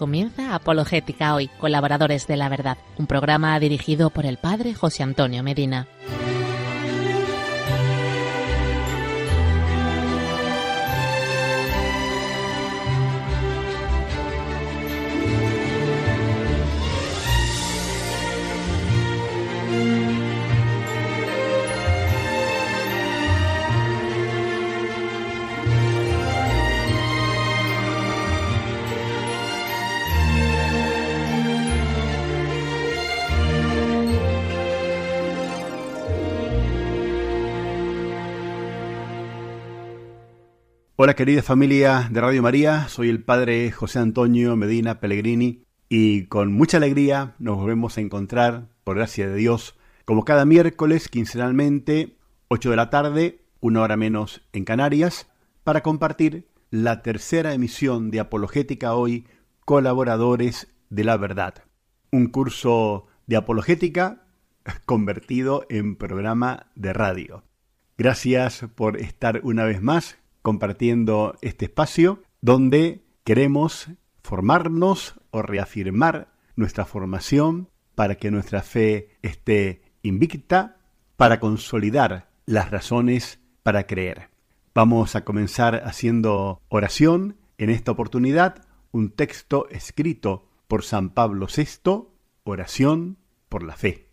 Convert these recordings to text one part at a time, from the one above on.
Comienza Apologética hoy, colaboradores de la verdad, un programa dirigido por el padre José Antonio Medina. Hola querida familia de Radio María, soy el Padre José Antonio Medina Pellegrini y con mucha alegría nos volvemos a encontrar, por gracia de Dios, como cada miércoles quincenalmente, 8 de la tarde, una hora menos en Canarias, para compartir la tercera emisión de Apologética Hoy, Colaboradores de la Verdad. Un curso de apologética convertido en programa de radio. Gracias por estar una vez más compartiendo este espacio donde queremos formarnos o reafirmar nuestra formación para que nuestra fe esté invicta, para consolidar las razones para creer. Vamos a comenzar haciendo oración en esta oportunidad, un texto escrito por San Pablo VI, oración por la fe.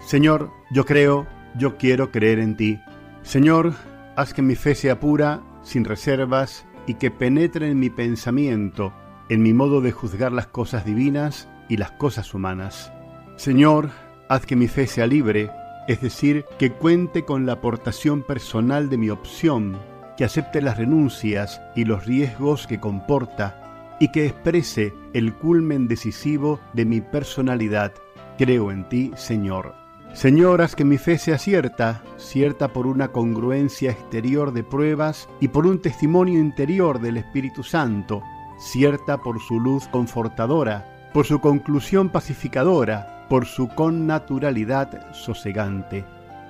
Señor, yo creo yo quiero creer en ti. Señor, haz que mi fe sea pura, sin reservas, y que penetre en mi pensamiento, en mi modo de juzgar las cosas divinas y las cosas humanas. Señor, haz que mi fe sea libre, es decir, que cuente con la aportación personal de mi opción, que acepte las renuncias y los riesgos que comporta, y que exprese el culmen decisivo de mi personalidad. Creo en ti, Señor. Señoras, que mi fe sea cierta, cierta por una congruencia exterior de pruebas y por un testimonio interior del Espíritu Santo, cierta por su luz confortadora, por su conclusión pacificadora, por su connaturalidad sosegante.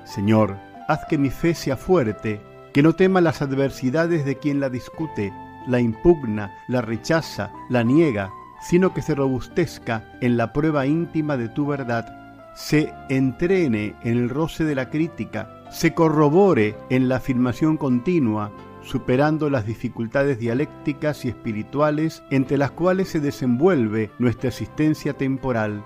Señor, haz que mi fe sea fuerte, que no tema las adversidades de quien la discute, la impugna, la rechaza, la niega, sino que se robustezca en la prueba íntima de tu verdad se entrene en el roce de la crítica, se corrobore en la afirmación continua, superando las dificultades dialécticas y espirituales entre las cuales se desenvuelve nuestra existencia temporal.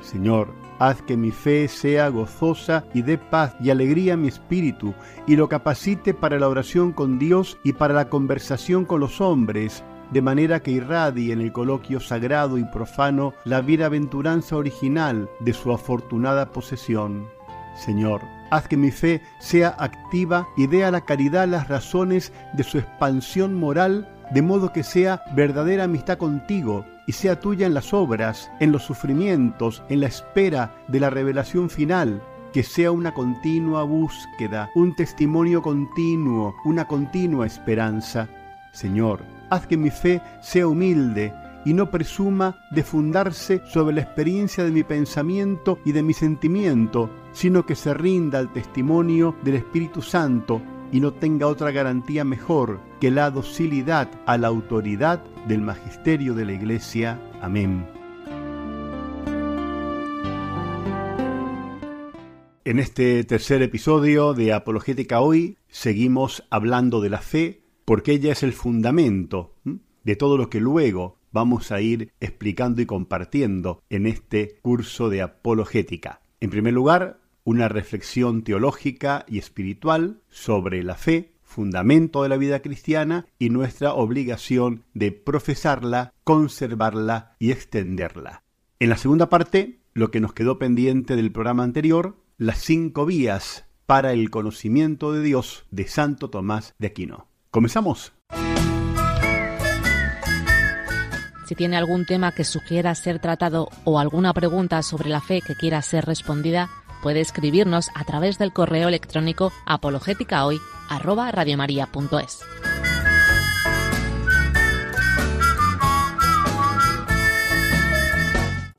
Señor, haz que mi fe sea gozosa y dé paz y alegría a mi espíritu, y lo capacite para la oración con Dios y para la conversación con los hombres, de manera que irradie en el coloquio sagrado y profano la bienaventuranza original de su afortunada posesión. Señor, haz que mi fe sea activa y dé a la caridad las razones de su expansión moral, de modo que sea verdadera amistad contigo y sea tuya en las obras, en los sufrimientos, en la espera de la revelación final, que sea una continua búsqueda, un testimonio continuo, una continua esperanza. Señor, haz que mi fe sea humilde y no presuma de fundarse sobre la experiencia de mi pensamiento y de mi sentimiento, sino que se rinda al testimonio del Espíritu Santo y no tenga otra garantía mejor que la docilidad a la autoridad del magisterio de la Iglesia. Amén. En este tercer episodio de Apologética Hoy seguimos hablando de la fe porque ella es el fundamento de todo lo que luego vamos a ir explicando y compartiendo en este curso de apologética. En primer lugar, una reflexión teológica y espiritual sobre la fe, fundamento de la vida cristiana y nuestra obligación de profesarla, conservarla y extenderla. En la segunda parte, lo que nos quedó pendiente del programa anterior, las cinco vías para el conocimiento de Dios de Santo Tomás de Aquino. ¿Comenzamos? Si tiene algún tema que sugiera ser tratado o alguna pregunta sobre la fe que quiera ser respondida, puede escribirnos a través del correo electrónico apologéticahoy@radiomaria.es.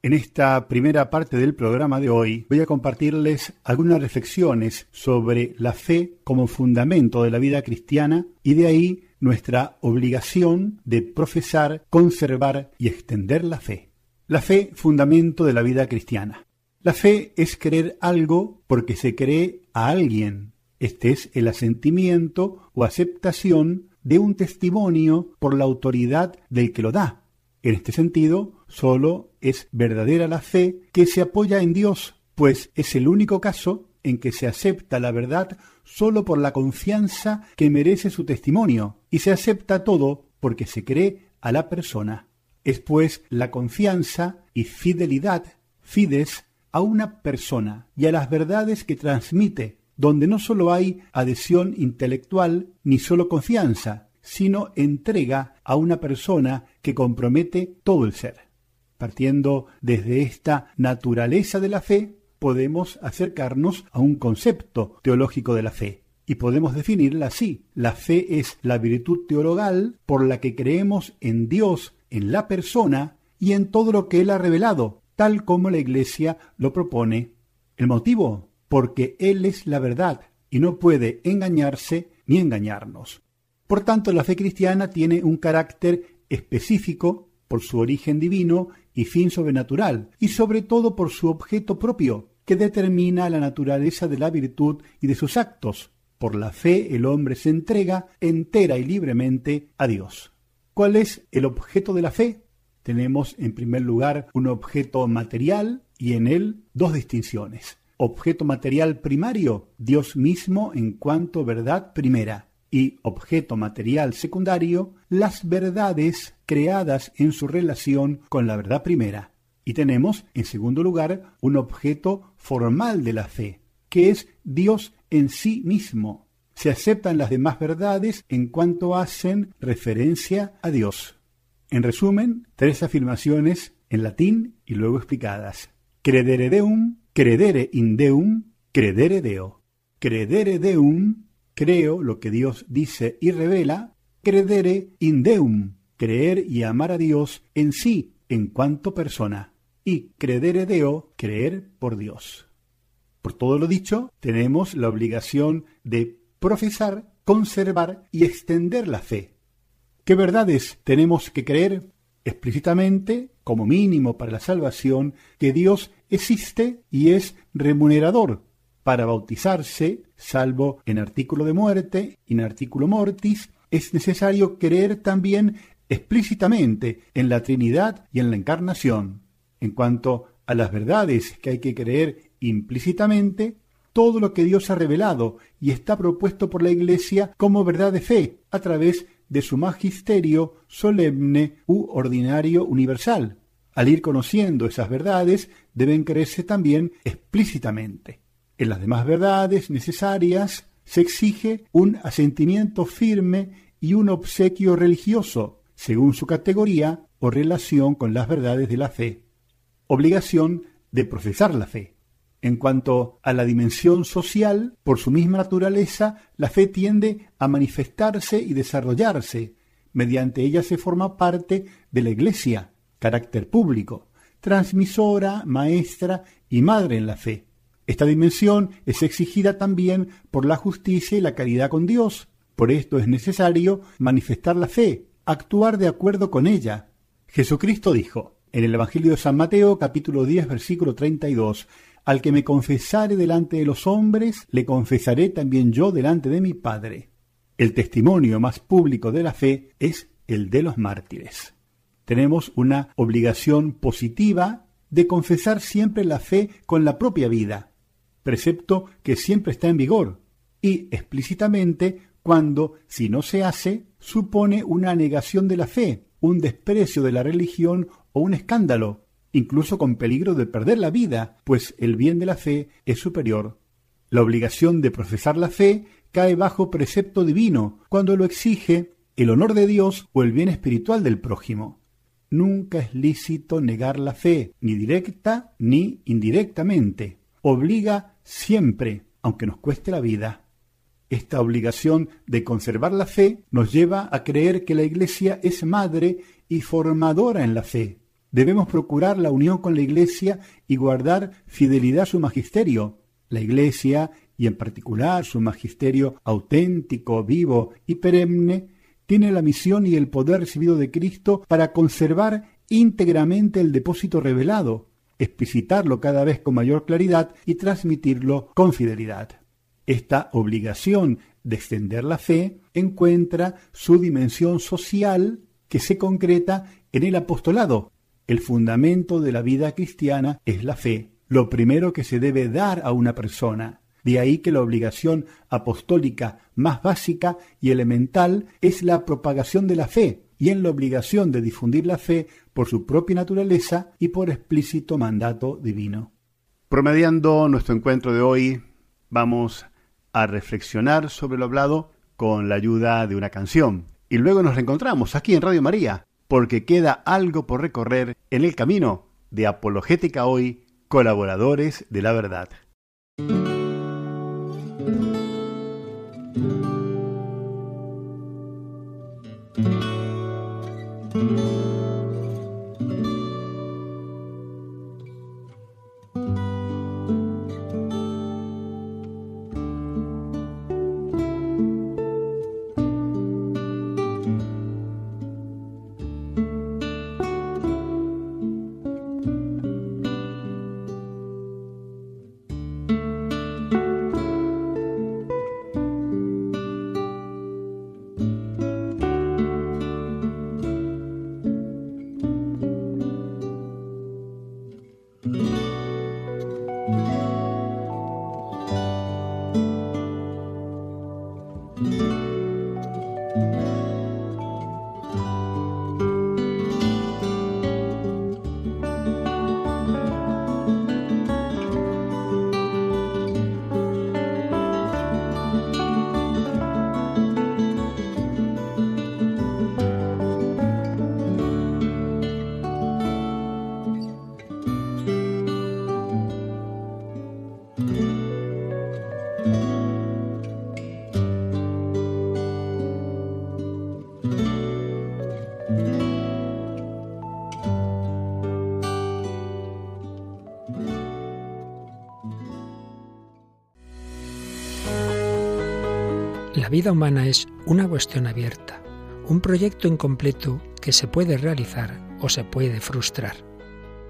En esta primera parte del programa de hoy voy a compartirles algunas reflexiones sobre la fe como fundamento de la vida cristiana y de ahí nuestra obligación de profesar, conservar y extender la fe. La fe, fundamento de la vida cristiana. La fe es creer algo porque se cree a alguien. Este es el asentimiento o aceptación de un testimonio por la autoridad del que lo da. En este sentido, sólo es verdadera la fe que se apoya en Dios, pues es el único caso en que se acepta la verdad sólo por la confianza que merece su testimonio, y se acepta todo porque se cree a la persona. Es pues la confianza y fidelidad, fides, a una persona y a las verdades que transmite, donde no sólo hay adhesión intelectual ni sólo confianza, sino entrega a una persona que compromete todo el ser. Partiendo desde esta naturaleza de la fe, podemos acercarnos a un concepto teológico de la fe. Y podemos definirla así. La fe es la virtud teologal por la que creemos en Dios, en la persona y en todo lo que Él ha revelado, tal como la Iglesia lo propone. ¿El motivo? Porque Él es la verdad y no puede engañarse ni engañarnos. Por tanto, la fe cristiana tiene un carácter específico por su origen divino y fin sobrenatural, y sobre todo por su objeto propio, que determina la naturaleza de la virtud y de sus actos. Por la fe el hombre se entrega entera y libremente a Dios. ¿Cuál es el objeto de la fe? tenemos en primer lugar un objeto material y en él dos distinciones. Objeto material primario, Dios mismo en cuanto verdad primera, y objeto material secundario, las verdades creadas en su relación con la verdad primera. Y tenemos, en segundo lugar, un objeto formal de la fe, que es Dios en sí mismo. Se aceptan las demás verdades en cuanto hacen referencia a Dios. En resumen, tres afirmaciones en latín y luego explicadas. Credere deum, credere in deum, credere deo. Credere deum, creo lo que Dios dice y revela. Credere in deum, creer y amar a Dios en sí, en cuanto persona. Y credere deo, creer por Dios. Por todo lo dicho, tenemos la obligación de profesar, conservar y extender la fe ¿Qué verdades tenemos que creer explícitamente, como mínimo para la salvación, que Dios existe y es remunerador para bautizarse, salvo en artículo de muerte, en artículo mortis, es necesario creer también explícitamente en la Trinidad y en la Encarnación. En cuanto a las verdades que hay que creer implícitamente, todo lo que Dios ha revelado y está propuesto por la Iglesia como verdad de fe a través de su magisterio solemne u ordinario universal. Al ir conociendo esas verdades, deben creerse también explícitamente. En las demás verdades necesarias se exige un asentimiento firme y un obsequio religioso, según su categoría o relación con las verdades de la fe. Obligación de profesar la fe. En cuanto a la dimensión social, por su misma naturaleza, la fe tiende a manifestarse y desarrollarse. Mediante ella se forma parte de la Iglesia, carácter público, transmisora, maestra y madre en la fe. Esta dimensión es exigida también por la justicia y la caridad con Dios. Por esto es necesario manifestar la fe, actuar de acuerdo con ella. Jesucristo dijo en el Evangelio de San Mateo capítulo 10 versículo 32 al que me confesare delante de los hombres, le confesaré también yo delante de mi Padre. El testimonio más público de la fe es el de los mártires. Tenemos una obligación positiva de confesar siempre la fe con la propia vida, precepto que siempre está en vigor, y explícitamente cuando, si no se hace, supone una negación de la fe, un desprecio de la religión o un escándalo, incluso con peligro de perder la vida, pues el bien de la fe es superior. La obligación de profesar la fe cae bajo precepto divino cuando lo exige el honor de Dios o el bien espiritual del prójimo. Nunca es lícito negar la fe, ni directa ni indirectamente. Obliga siempre, aunque nos cueste la vida. Esta obligación de conservar la fe nos lleva a creer que la Iglesia es madre y formadora en la fe, Debemos procurar la unión con la Iglesia y guardar fidelidad a su magisterio. La Iglesia, y en particular su magisterio auténtico, vivo y perenne, tiene la misión y el poder recibido de Cristo para conservar íntegramente el depósito revelado, explicitarlo cada vez con mayor claridad y transmitirlo con fidelidad. Esta obligación de extender la fe encuentra su dimensión social que se concreta en el apostolado. El fundamento de la vida cristiana es la fe, lo primero que se debe dar a una persona. De ahí que la obligación apostólica más básica y elemental es la propagación de la fe, y en la obligación de difundir la fe por su propia naturaleza y por explícito mandato divino. Promediando nuestro encuentro de hoy, vamos a reflexionar sobre lo hablado con la ayuda de una canción. Y luego nos reencontramos aquí en Radio María, porque queda algo por recorrer en el camino de Apologética Hoy, colaboradores de la verdad. La vida humana es una cuestión abierta, un proyecto incompleto que se puede realizar o se puede frustrar.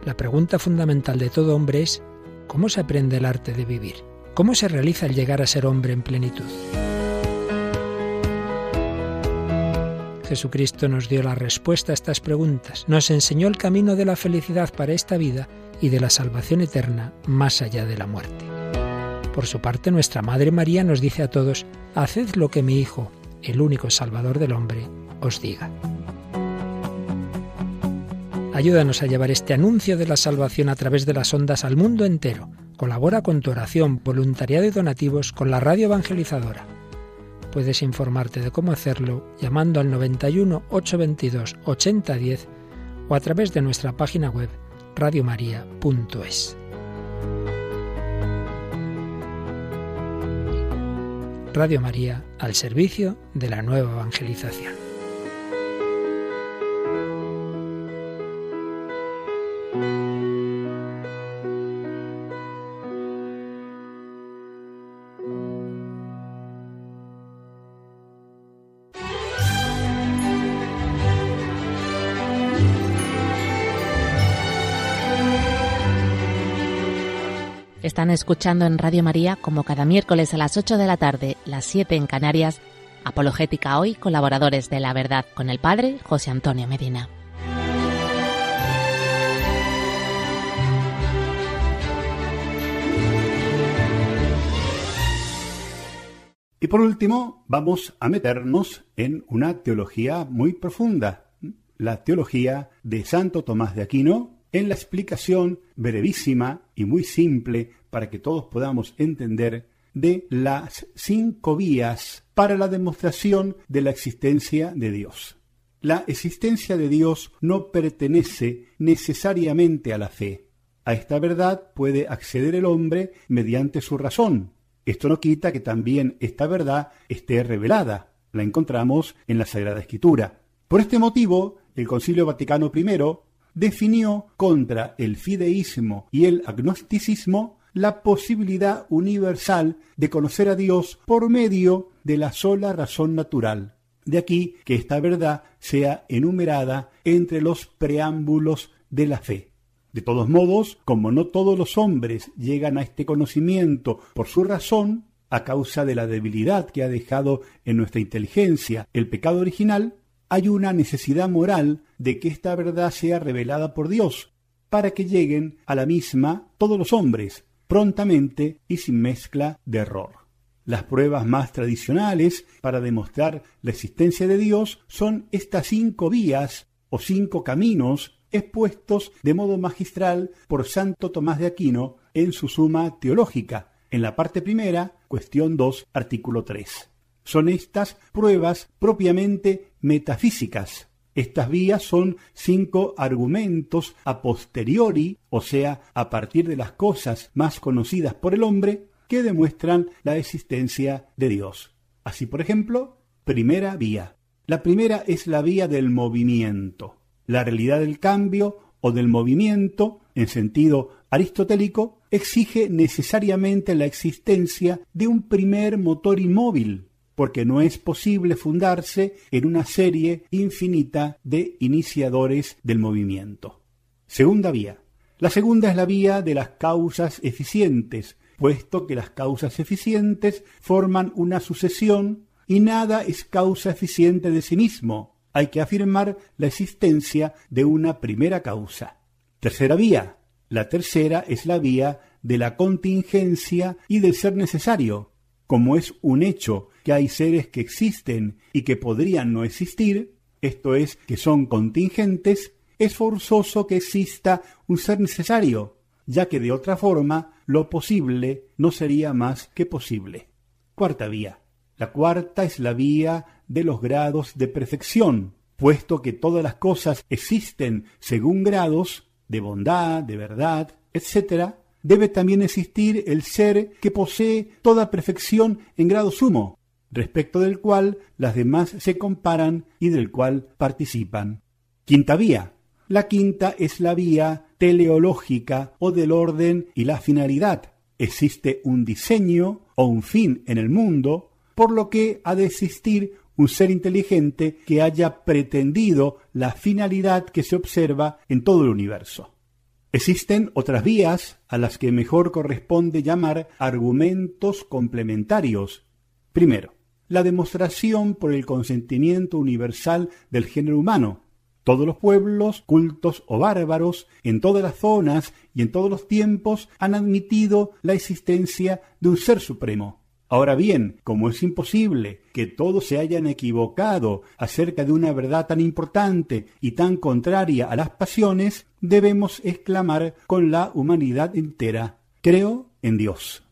La pregunta fundamental de todo hombre es ¿cómo se aprende el arte de vivir? ¿Cómo se realiza el llegar a ser hombre en plenitud? Jesucristo nos dio la respuesta a estas preguntas, nos enseñó el camino de la felicidad para esta vida y de la salvación eterna más allá de la muerte. Por su parte, nuestra Madre María nos dice a todos, Haced lo que mi Hijo, el único Salvador del hombre, os diga. Ayúdanos a llevar este anuncio de la salvación a través de las ondas al mundo entero. Colabora con tu oración, voluntariado y donativos con la radio evangelizadora. Puedes informarte de cómo hacerlo llamando al 91 822 8010 o a través de nuestra página web radiomaria.es. Radio María al servicio de la nueva evangelización. Están escuchando en Radio María, como cada miércoles a las 8 de la tarde, las 7 en Canarias, Apologética Hoy, colaboradores de la verdad con el Padre José Antonio Medina. Y por último, vamos a meternos en una teología muy profunda, la teología de Santo Tomás de Aquino, en la explicación brevísima y muy simple para que todos podamos entender de las cinco vías para la demostración de la existencia de Dios. La existencia de Dios no pertenece necesariamente a la fe. A esta verdad puede acceder el hombre mediante su razón. Esto no quita que también esta verdad esté revelada. La encontramos en la Sagrada Escritura. Por este motivo, el Concilio Vaticano I definió contra el fideísmo y el agnosticismo la posibilidad universal de conocer a Dios por medio de la sola razón natural. De aquí que esta verdad sea enumerada entre los preámbulos de la fe. De todos modos, como no todos los hombres llegan a este conocimiento por su razón, a causa de la debilidad que ha dejado en nuestra inteligencia el pecado original, hay una necesidad moral de que esta verdad sea revelada por Dios, para que lleguen a la misma todos los hombres, prontamente y sin mezcla de error. Las pruebas más tradicionales para demostrar la existencia de Dios son estas cinco vías o cinco caminos expuestos de modo magistral por Santo Tomás de Aquino en su Suma Teológica, en la parte primera, cuestión 2, artículo 3. Son estas pruebas propiamente metafísicas. Estas vías son cinco argumentos a posteriori, o sea, a partir de las cosas más conocidas por el hombre, que demuestran la existencia de Dios. Así, por ejemplo, primera vía. La primera es la vía del movimiento. La realidad del cambio o del movimiento, en sentido aristotélico, exige necesariamente la existencia de un primer motor inmóvil, porque no es posible fundarse en una serie infinita de iniciadores del movimiento. Segunda vía. La segunda es la vía de las causas eficientes, puesto que las causas eficientes forman una sucesión y nada es causa eficiente de sí mismo, hay que afirmar la existencia de una primera causa. Tercera vía. La tercera es la vía de la contingencia y del ser necesario. Como es un hecho que hay seres que existen y que podrían no existir, esto es, que son contingentes, es forzoso que exista un ser necesario, ya que de otra forma lo posible no sería más que posible. Cuarta vía. La cuarta es la vía de los grados de perfección, puesto que todas las cosas existen según grados de bondad, de verdad, etc., debe también existir el ser que posee toda perfección en grado sumo, respecto del cual las demás se comparan y del cual participan. Quinta vía. La quinta es la vía teleológica o del orden y la finalidad. Existe un diseño o un fin en el mundo, por lo que ha de existir un ser inteligente que haya pretendido la finalidad que se observa en todo el universo. Existen otras vías a las que mejor corresponde llamar argumentos complementarios. Primero, la demostración por el consentimiento universal del género humano. Todos los pueblos, cultos o bárbaros, en todas las zonas y en todos los tiempos, han admitido la existencia de un ser supremo, Ahora bien, como es imposible que todos se hayan equivocado acerca de una verdad tan importante y tan contraria a las pasiones, debemos exclamar con la humanidad entera, creo en Dios.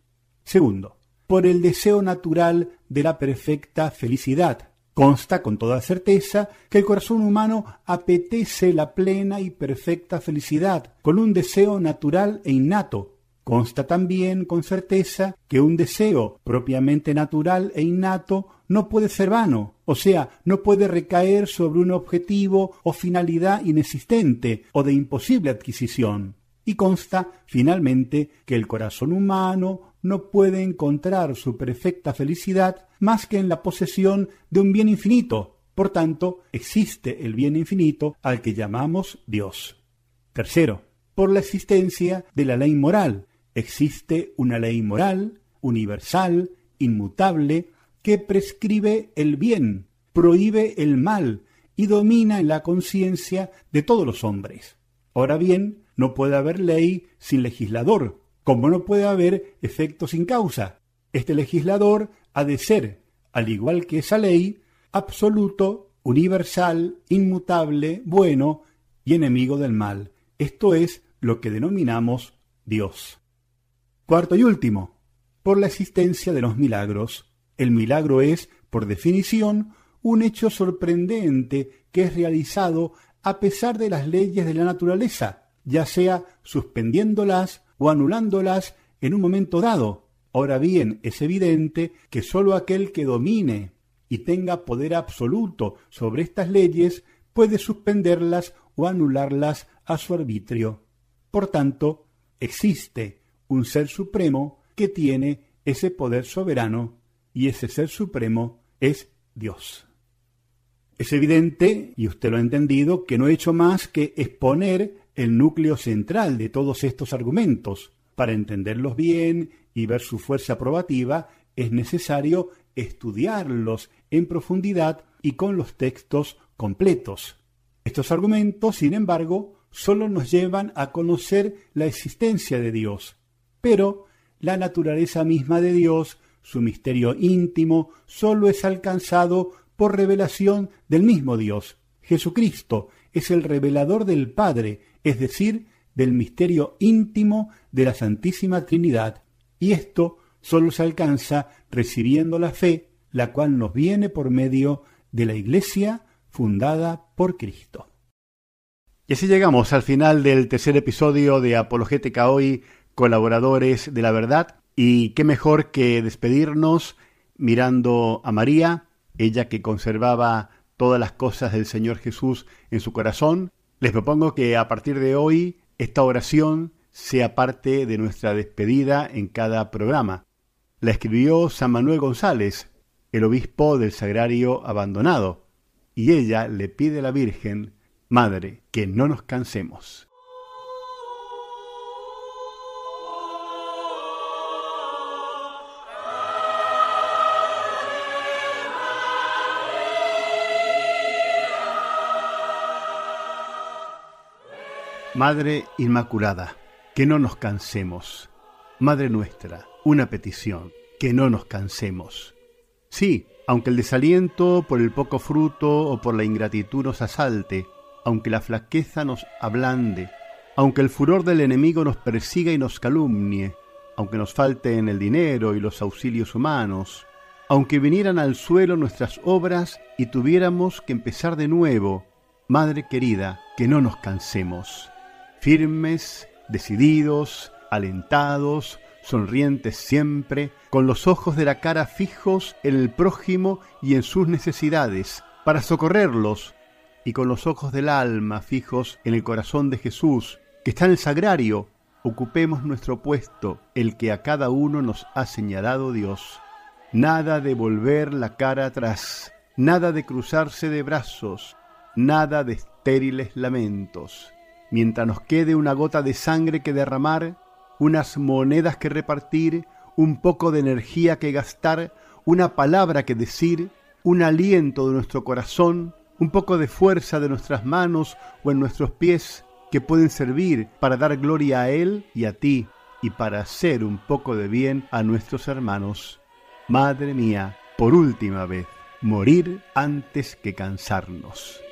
Segundo, por el deseo natural de la perfecta felicidad. Consta con toda certeza que el corazón humano apetece la plena y perfecta felicidad, con un deseo natural e innato, Consta también con certeza que un deseo propiamente natural e innato no puede ser vano, o sea, no puede recaer sobre un objetivo o finalidad inexistente o de imposible adquisición. Y consta, finalmente, que el corazón humano no puede encontrar su perfecta felicidad más que en la posesión de un bien infinito. Por tanto, existe el bien infinito al que llamamos Dios. Tercero, por la existencia de la ley moral, Existe una ley moral, universal, inmutable, que prescribe el bien, prohíbe el mal y domina en la conciencia de todos los hombres. Ahora bien, no puede haber ley sin legislador, como no puede haber efecto sin causa. Este legislador ha de ser, al igual que esa ley, absoluto, universal, inmutable, bueno y enemigo del mal. Esto es lo que denominamos Dios. Cuarto y último, por la existencia de los milagros. El milagro es, por definición, un hecho sorprendente que es realizado a pesar de las leyes de la naturaleza, ya sea suspendiéndolas o anulándolas en un momento dado. Ahora bien, es evidente que sólo aquel que domine y tenga poder absoluto sobre estas leyes puede suspenderlas o anularlas a su arbitrio. Por tanto, existe un ser supremo que tiene ese poder soberano y ese ser supremo es Dios. Es evidente, y usted lo ha entendido, que no he hecho más que exponer el núcleo central de todos estos argumentos. Para entenderlos bien y ver su fuerza probativa, es necesario estudiarlos en profundidad y con los textos completos. Estos argumentos, sin embargo, solo nos llevan a conocer la existencia de Dios, pero la naturaleza misma de Dios, su misterio íntimo, solo es alcanzado por revelación del mismo Dios. Jesucristo es el revelador del Padre, es decir, del misterio íntimo de la Santísima Trinidad, y esto solo se alcanza recibiendo la fe, la cual nos viene por medio de la Iglesia fundada por Cristo. Y así llegamos al final del tercer episodio de Apologética Hoy, colaboradores de la verdad, y qué mejor que despedirnos mirando a María, ella que conservaba todas las cosas del Señor Jesús en su corazón, les propongo que a partir de hoy esta oración sea parte de nuestra despedida en cada programa. La escribió San Manuel González, el obispo del Sagrario Abandonado, y ella le pide a la Virgen, Madre, que no nos cansemos. Madre Inmaculada, que no nos cansemos. Madre nuestra, una petición, que no nos cansemos. Sí, aunque el desaliento por el poco fruto o por la ingratitud nos asalte, aunque la flaqueza nos ablande, aunque el furor del enemigo nos persiga y nos calumnie, aunque nos falten el dinero y los auxilios humanos, aunque vinieran al suelo nuestras obras y tuviéramos que empezar de nuevo, Madre querida, que no nos cansemos firmes, decididos, alentados, sonrientes siempre, con los ojos de la cara fijos en el prójimo y en sus necesidades, para socorrerlos, y con los ojos del alma fijos en el corazón de Jesús, que está en el sagrario, ocupemos nuestro puesto, el que a cada uno nos ha señalado Dios. Nada de volver la cara atrás, nada de cruzarse de brazos, nada de estériles lamentos mientras nos quede una gota de sangre que derramar, unas monedas que repartir, un poco de energía que gastar, una palabra que decir, un aliento de nuestro corazón, un poco de fuerza de nuestras manos o en nuestros pies que pueden servir para dar gloria a Él y a ti y para hacer un poco de bien a nuestros hermanos. Madre mía, por última vez, morir antes que cansarnos.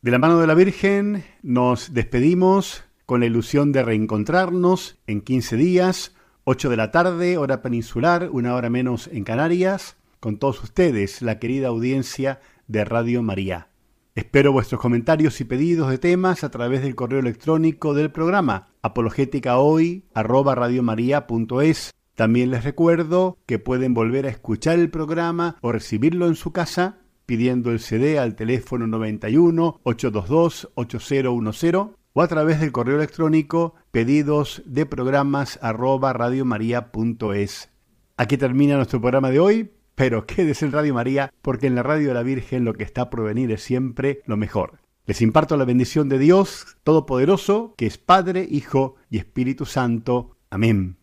De la mano de la Virgen nos despedimos con la ilusión de reencontrarnos en 15 días, 8 de la tarde, hora peninsular, una hora menos en Canarias, con todos ustedes, la querida audiencia de Radio María. Espero vuestros comentarios y pedidos de temas a través del correo electrónico del programa apologéticahoy@radiomaria.es. También les recuerdo que pueden volver a escuchar el programa o recibirlo en su casa pidiendo el CD al teléfono 91 822 8010 o a través del correo electrónico pedidos de programas arroba. Aquí termina nuestro programa de hoy, pero quédese en Radio María porque en la Radio de la Virgen lo que está por venir es siempre lo mejor. Les imparto la bendición de Dios Todopoderoso, que es Padre, Hijo y Espíritu Santo. Amén.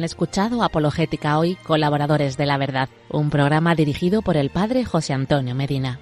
Han escuchado Apologética Hoy, colaboradores de la verdad, un programa dirigido por el padre José Antonio Medina.